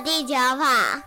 地球跑，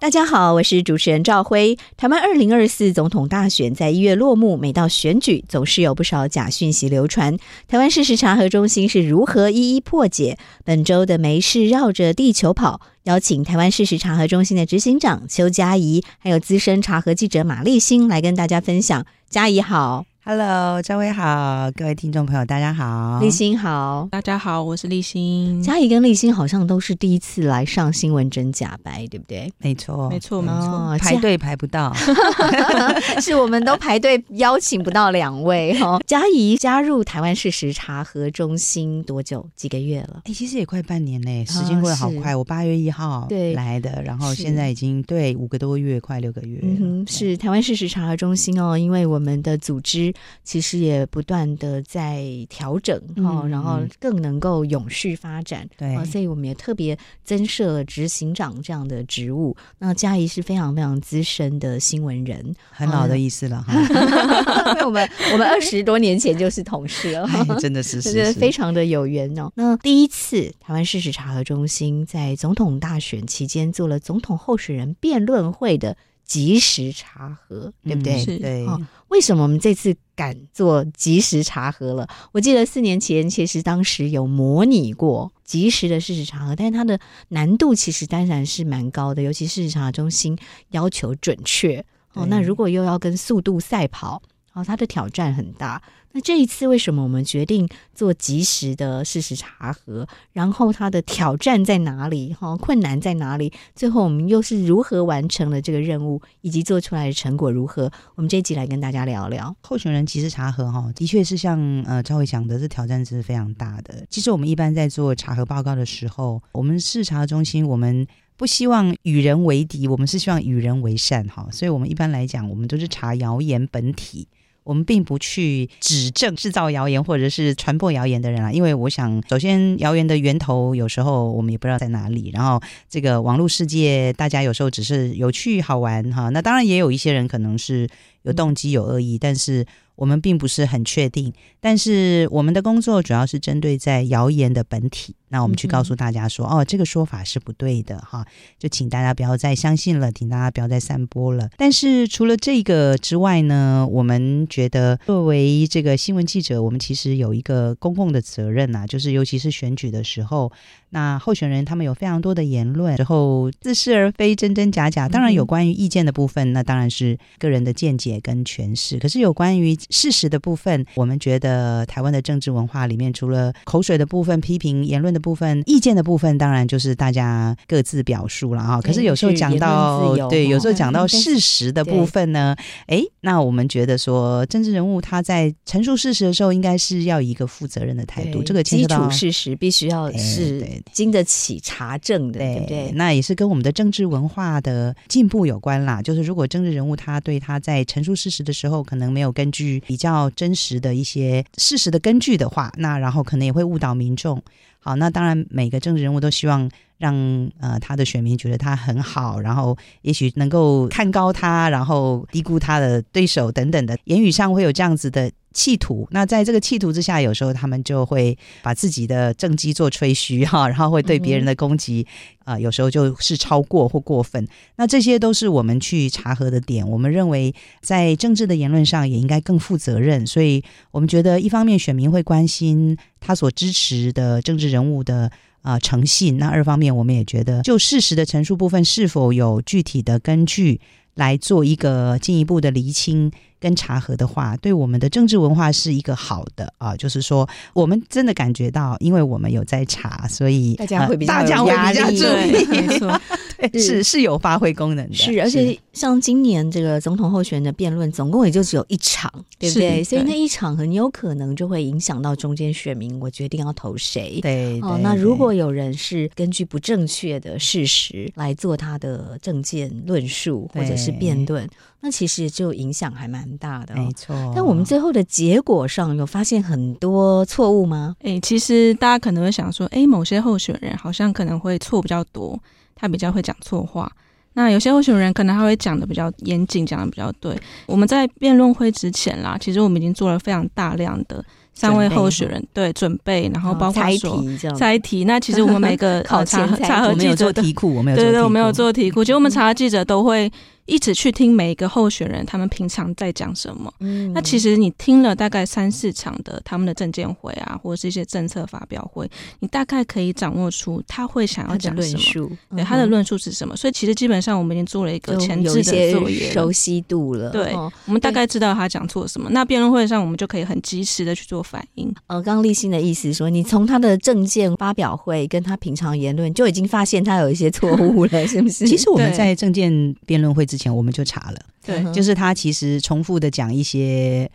大家好，我是主持人赵辉。台湾二零二四总统大选在一月落幕，每到选举，总是有不少假讯息流传。台湾事实查核中心是如何一一破解？本周的没事绕着地球跑，邀请台湾事实查核中心的执行长邱佳怡，还有资深查核记者马立新来跟大家分享。佳怡好。Hello，赵薇好，各位听众朋友，大家好，立新好，大家好，我是立新。嘉怡跟立新好像都是第一次来上新闻真假白，对不对？没错，没错，没错，哦、排队排不到，是我们都排队邀请不到两位哈。佳怡加入台湾事实查核中心多久？几个月了？哎，其实也快半年嘞，时间过得好快。哦、我八月一号对来的，然后现在已经对五个多月，快六个月。嗯，是台湾事实查核中心哦，因为我们的组织。其实也不断的在调整哈、嗯，然后更能够永续发展。对，所以我们也特别增设了执行长这样的职务。那嘉怡是非常非常资深的新闻人，很老的意思了哈。因为我们我们二十多年前就是同事了，真的是，是，是非常的有缘哦。那第一次台湾事实查核中心在总统大选期间做了总统候选人辩论会的。即时查核，对不对？嗯、对、哦。为什么我们这次敢做即时查核了？我记得四年前，其实当时有模拟过即时的事实查核，但是它的难度其实当然是蛮高的，尤其是事实查核中心要求准确哦。那如果又要跟速度赛跑，哦，它的挑战很大。那这一次为什么我们决定做及时的事实查核？然后它的挑战在哪里？哈，困难在哪里？最后我们又是如何完成了这个任务，以及做出来的成果如何？我们这一集来跟大家聊聊候选人及时查核。哈，的确是像呃赵伟讲的，这挑战是非常大的。其实我们一般在做查核报告的时候，我们视察中心，我们不希望与人为敌，我们是希望与人为善。哈，所以我们一般来讲，我们都是查谣言本体。我们并不去指证制造谣言或者是传播谣言的人啊，因为我想，首先谣言的源头有时候我们也不知道在哪里，然后这个网络世界大家有时候只是有趣好玩哈，那当然也有一些人可能是有动机有恶意，但是。我们并不是很确定，但是我们的工作主要是针对在谣言的本体。那我们去告诉大家说，嗯、哦，这个说法是不对的哈，就请大家不要再相信了，请大家不要再散播了。但是除了这个之外呢，我们觉得作为这个新闻记者，我们其实有一个公共的责任呐、啊，就是尤其是选举的时候，那候选人他们有非常多的言论，然后似是而非，真真假假。当然有关于意见的部分，那当然是个人的见解跟诠释。可是有关于事实的部分，我们觉得台湾的政治文化里面，除了口水的部分、批评言论的部分、意见的部分，当然就是大家各自表述了啊。可是有时候讲到对，有时候讲到事实的部分呢，哎，那我们觉得说，政治人物他在陈述事实的时候，应该是要以一个负责任的态度。这个基础事实必须要是经得起查证的，对不对？那也是跟我们的政治文化的进步有关啦。就是如果政治人物他对他在陈述事实的时候，可能没有根据比较。真实的一些事实的根据的话，那然后可能也会误导民众。好，那当然每个政治人物都希望让呃他的选民觉得他很好，然后也许能够看高他，然后低估他的对手等等的，言语上会有这样子的。企图，那在这个企图之下，有时候他们就会把自己的政绩做吹嘘哈，然后会对别人的攻击啊、有时候就是超过或过分。那这些都是我们去查核的点。我们认为在政治的言论上也应该更负责任，所以我们觉得一方面选民会关心他所支持的政治人物的啊、诚信，那二方面我们也觉得就事实的陈述部分是否有具体的根据来做一个进一步的厘清。跟查核的话，对我们的政治文化是一个好的啊，就是说，我们真的感觉到，因为我们有在查，所以大家会比较大家会比较注意，没错，是是有发挥功能的。是，而且像今年这个总统候选人的辩论，总共也就只有一场，对不对？所以那一场很有可能就会影响到中间选民，我决定要投谁。对，哦，那如果有人是根据不正确的事实来做他的政见论述或者是辩论，那其实就影响还蛮大的。没错。但我们最后的结果上有发现很多错误吗？哎，其实大家可能会想说，哎，某些候选人好像可能会错比较多，他比较会讲错话。那有些候选人可能他会讲的比较严谨，讲的比较对。我们在辩论会之前啦，其实我们已经做了非常大量的三位候选人对准备，然后包括说猜题，猜题。那其实我们每个 考察查核记者的题库，我们有对对，我们有做题库。其实我们查核记者都会。一直去听每一个候选人，他们平常在讲什么。嗯，那其实你听了大概三四场的他们的证见会啊，或者是一些政策发表会，你大概可以掌握出他会想要讲什么。论述，对，他的论述是什么？所以其实基本上我们已经做了一个前置的作业，熟悉度了。对，我们大概知道他讲错什么。那辩论会上我们就可以很及时的去做反应。呃，刚刚立新的意思说，你从他的证件发表会跟他平常言论就已经发现他有一些错误了，是不是？其实我们在证件辩论会之前我们就查了。对，就是他其实重复的讲一些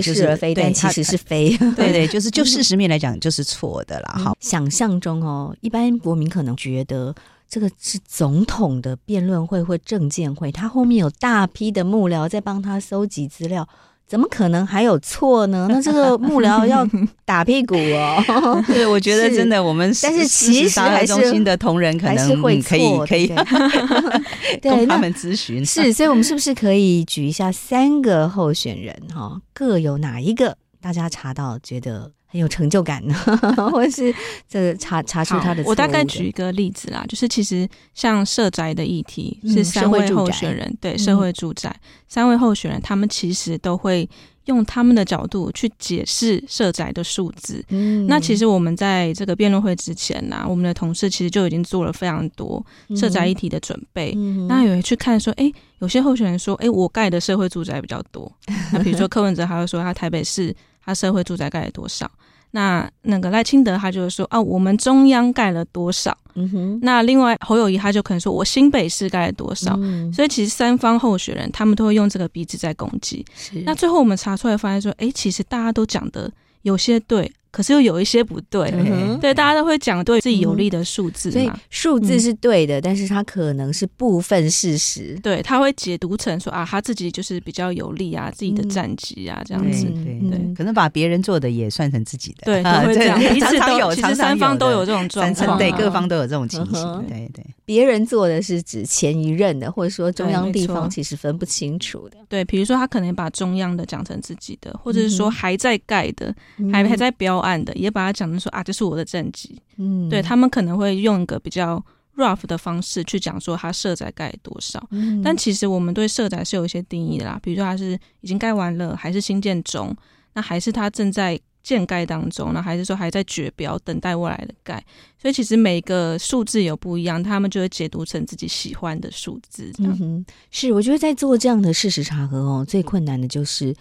似是而非，但其实是非。对 对，就是就事实面来讲，就是错的啦。好，想象中哦，一般国民可能觉得这个是总统的辩论会或政见会，他后面有大批的幕僚在帮他搜集资料。怎么可能还有错呢？那这个幕僚要打屁股哦。对，我觉得真的，我们但是其实还是中心的同仁可能会可以可以 对他们咨询。是，所以我们是不是可以举一下三个候选人哈，各有哪一个大家查到觉得？很有成就感呢，或者是这查查出他的。我大概举一个例子啦，就是其实像社宅的议题是三位候选人，嗯、对社会住宅、嗯、三位候选人，他们其实都会用他们的角度去解释社宅的数字。嗯，那其实我们在这个辩论会之前呢、啊，我们的同事其实就已经做了非常多社宅议题的准备。嗯，那有人去看说，哎，有些候选人说，哎，我盖的社会住宅比较多。那比如说柯文哲，他会说他台北市。他社会住宅盖了多少？那那个赖清德他就是说啊，我们中央盖了多少？嗯哼。那另外侯友谊他就可能说我新北市盖了多少？嗯。所以其实三方候选人他们都会用这个鼻子在攻击。是。那最后我们查出来发现说，哎，其实大家都讲的有些对。可是又有一些不对，对，对，大家都会讲对自己有利的数字嘛，所以数字是对的，嗯，但是它可能是部分事实，对，他会解读成说啊，他自己就是比较有利啊，自己的战绩啊，这样子，对可能把别人做的也算成自己的，对，都会这样，彼此都有，其实三方都有这种状况，对，各方都有这种情形，对对。别人做的是指前一任的，或者说中央地方其实分不清楚的。对，比如说他可能把中央的讲成自己的，或者是说还在盖的，嗯、还还在标案的，也把它讲成说啊，这是我的政绩。嗯，对，他们可能会用一个比较 rough 的方式去讲说他社宅盖多少。嗯，但其实我们对社宅是有一些定义的啦，比如说他是已经盖完了，还是新建中，那还是他正在。建盖当中那，还是说还在绝标，等待未来的盖？所以其实每个数字有不一样，他们就会解读成自己喜欢的数字。嗯哼，是，我觉得在做这样的事实查核哦，最困难的就是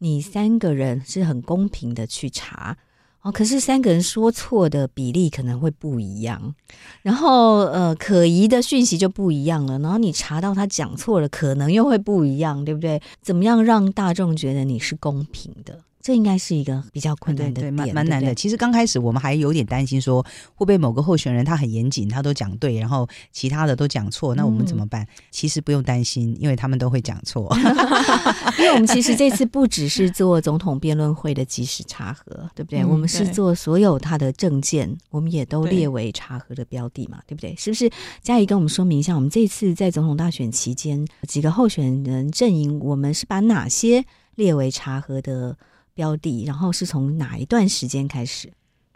你三个人是很公平的去查哦，可是三个人说错的比例可能会不一样，然后呃，可疑的讯息就不一样了，然后你查到他讲错了，可能又会不一样，对不对？怎么样让大众觉得你是公平的？这应该是一个比较困难的点，蛮蛮难的。其实刚开始我们还有点担心，说会不会某个候选人他很严谨，他都讲对，然后其他的都讲错，那我们怎么办？嗯、其实不用担心，因为他们都会讲错。因为我们其实这次不只是做总统辩论会的即时查核，对不对？嗯、我们是做所有他的证件，我们也都列为查核的标的嘛，对，对不对？是不是？嘉怡跟我们说明一下，我们这次在总统大选期间，几个候选人阵营，我们是把哪些列为查核的？标的，然后是从哪一段时间开始？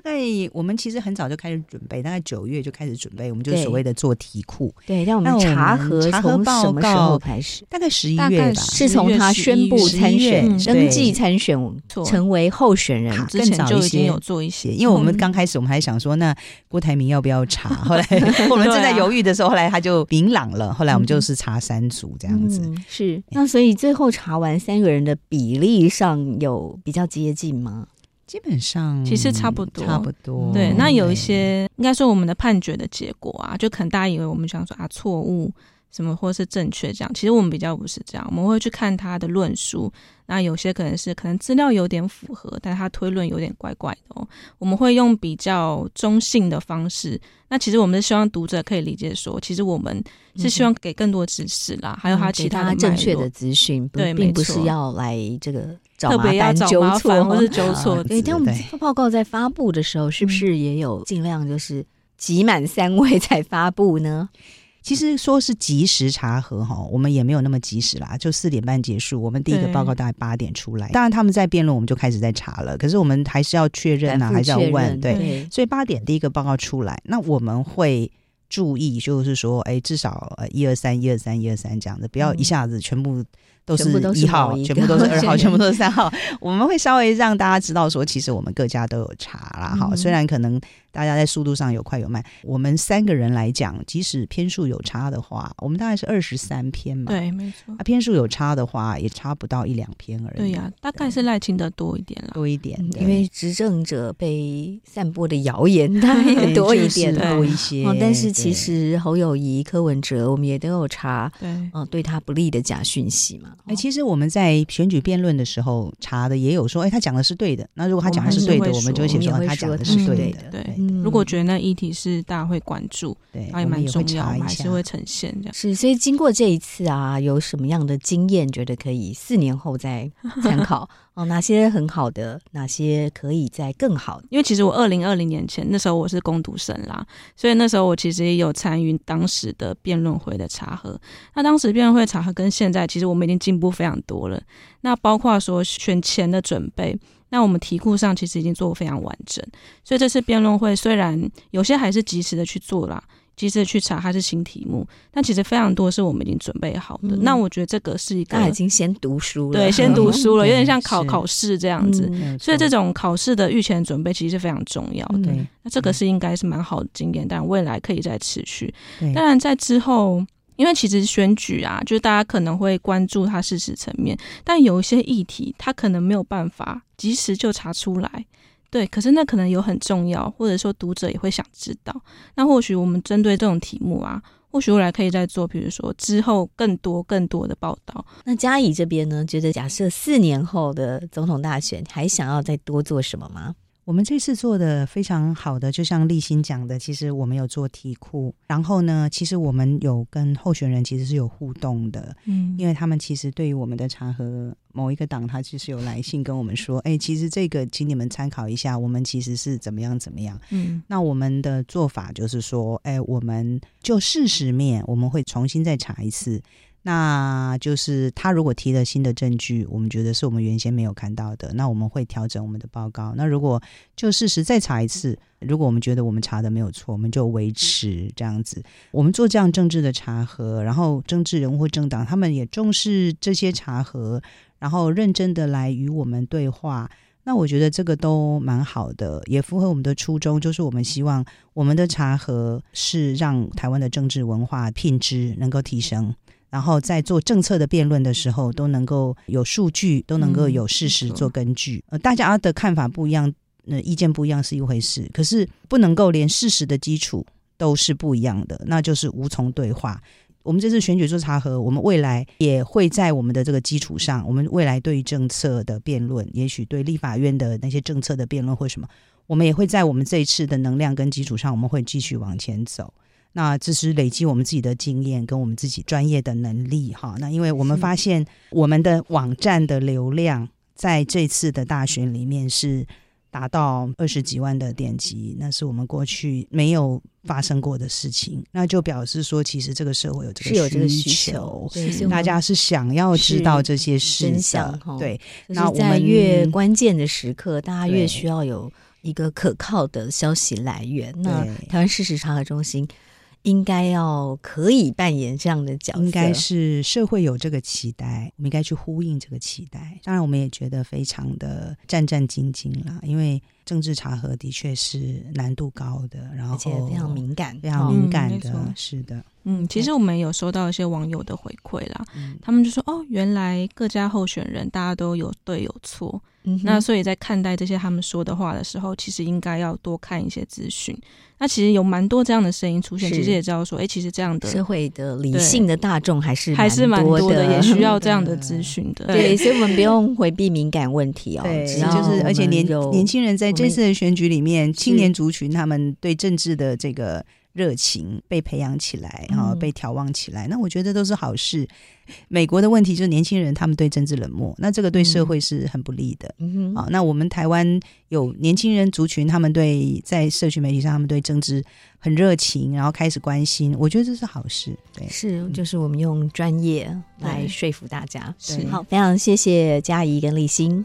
大概我们其实很早就开始准备，大概九月就开始准备，我们就所谓的做题库。对，让我们查核查核报告开始，大概十一月吧，是从他宣布参选、登记参选、成为候选人之前就已经有做一些。因为我们刚开始我们还想说，那郭台铭要不要查？后来 我们正在犹豫的时候，后来他就明朗了。后来我们就是查三组这样子。是，那所以最后查完三个人的比例上有比较接近吗？基本上其实差不多，差不多。对，那有一些应该说我们的判决的结果啊，就可能大家以为我们想说啊错误，什么或是正确这样。其实我们比较不是这样，我们会去看他的论述。那有些可能是可能资料有点符合，但他推论有点怪怪的哦。我们会用比较中性的方式。那其实我们是希望读者可以理解说，其实我们是希望给更多知识啦，嗯、还有他其他的正确的资讯，对，并不是要来这个 找特别要找麻烦或是 纠错。对，但我们报告在发布的时候，是不是也有尽量就是集满三位 才发布呢？其实说是及时查核哈，我们也没有那么及时啦，就四点半结束，我们第一个报告大概八点出来。当然他们在辩论，我们就开始在查了。可是我们还是要确认啊，还是要问，对。对，所以八点第一个报告出来，那我们会注意，就是说，哎，至少呃一二三一二三一二三这样的，不要一下子全部。都是一号，全部都是二号，全部都是三号。我们会稍微让大家知道说，其实我们各家都有查啦。哈、嗯，虽然可能大家在速度上有快有慢，我们三个人来讲，即使篇数有差的话，我们大概是二十三篇嘛。对，没错。啊，篇数有差的话，也差不到一两篇而已。对呀、啊，大概是赖清德多一点啦，多一点。因为执政者被散播的谣言，多一点，多一些。哦，但是其实侯友谊、柯文哲，我们也都有查。对，嗯，对他不利的假讯息嘛。哎，其实我们在选举辩论的时候查的也有说，哎，他讲的是对的。那如果他讲的是对的，我们就会写说他讲的是对的。对，如果觉得那议题是大家会关注，对，也蛮重要，还是会呈现这样。是，所以经过这一次啊，有什么样的经验，觉得可以四年后再参考？哦，哪些很好的，哪些可以再更好？因为其实我二零二零年前那时候我是工读生啦，所以那时候我其实也有参与当时的辩论会的茶喝。那当时辩论会茶喝跟现在其实我们已经进步非常多了。那包括说选前的准备，那我们题库上其实已经做得非常完整。所以这次辩论会虽然有些还是及时的去做啦。及时去查它是新题目，但其实非常多是我们已经准备好的。嗯、那我觉得这个是一个，他已经先读书了，对，先读书了，有点像考考试这样子。嗯、所以这种考试的预前准备其实是非常重要的。嗯、那这个是应该是蛮好的经验，但未来可以再持续。对当然在之后，因为其实选举啊，就是大家可能会关注它事实层面，但有一些议题，它可能没有办法及时就查出来。对，可是那可能有很重要，或者说读者也会想知道。那或许我们针对这种题目啊，或许未来可以再做，比如说之后更多更多的报道。那嘉义这边呢，觉得假设四年后的总统大选，还想要再多做什么吗？我们这次做的非常好的，就像立新讲的，其实我们有做题库，然后呢，其实我们有跟候选人其实是有互动的，嗯，因为他们其实对于我们的查核某一个党，他其实有来信跟我们说，哎，其实这个请你们参考一下，我们其实是怎么样怎么样，嗯，那我们的做法就是说，哎，我们就事实面，我们会重新再查一次。那就是他如果提了新的证据，我们觉得是我们原先没有看到的，那我们会调整我们的报告。那如果就事实再查一次，如果我们觉得我们查的没有错，我们就维持这样子。我们做这样政治的查核，然后政治人物或政党他们也重视这些查核，然后认真的来与我们对话。那我觉得这个都蛮好的，也符合我们的初衷，就是我们希望我们的查核是让台湾的政治文化品质能够提升。然后在做政策的辩论的时候，都能够有数据，都能够有事实做根据。呃，大家的看法不一样，呃，意见不一样是一回事，可是不能够连事实的基础都是不一样的，那就是无从对话。我们这次选举做查核，我们未来也会在我们的这个基础上，我们未来对于政策的辩论，也许对立法院的那些政策的辩论或什么，我们也会在我们这一次的能量跟基础上，我们会继续往前走。那这是累积我们自己的经验跟我们自己专业的能力哈。那因为我们发现我们的网站的流量在这次的大选里面是达到二十几万的点击，那是我们过去没有发生过的事情。那就表示说，其实这个社会有这个需求，大家是想要知道这些事真相。对，那我们越关键的时刻，大家越需要有一个可靠的消息来源。那台湾事实查核中心。应该要可以扮演这样的角色，应该是社会有这个期待，我们应该去呼应这个期待。当然，我们也觉得非常的战战兢兢啦，因为政治查核的确是难度高的，然后而且非常敏感，非常敏感的，嗯、是的。嗯，其实我们有收到一些网友的回馈啦，嗯、他们就说：“哦，原来各家候选人大家都有对有错。”嗯、那所以在看待这些他们说的话的时候，其实应该要多看一些资讯。那其实有蛮多这样的声音出现，其实也知道说，哎，其实这样的社会的理性的大众还是还是蛮多的，也需要这样的资讯的。对，所以我们不用回避敏感问题哦。对，就是而且年年轻人在这次的选举里面，青年族群他们对政治的这个。热情被培养起来，然后被眺望起来，嗯，那我觉得都是好事。美国的问题就是年轻人他们对政治冷漠，那这个对社会是很不利的。嗯，好，那我们台湾有年轻人族群，他们对在社群媒体上，他们对政治很热情，然后开始关心，我觉得这是好事。对，是，就是我们用专业来说服大家。是，好，非常谢谢嘉怡跟立新。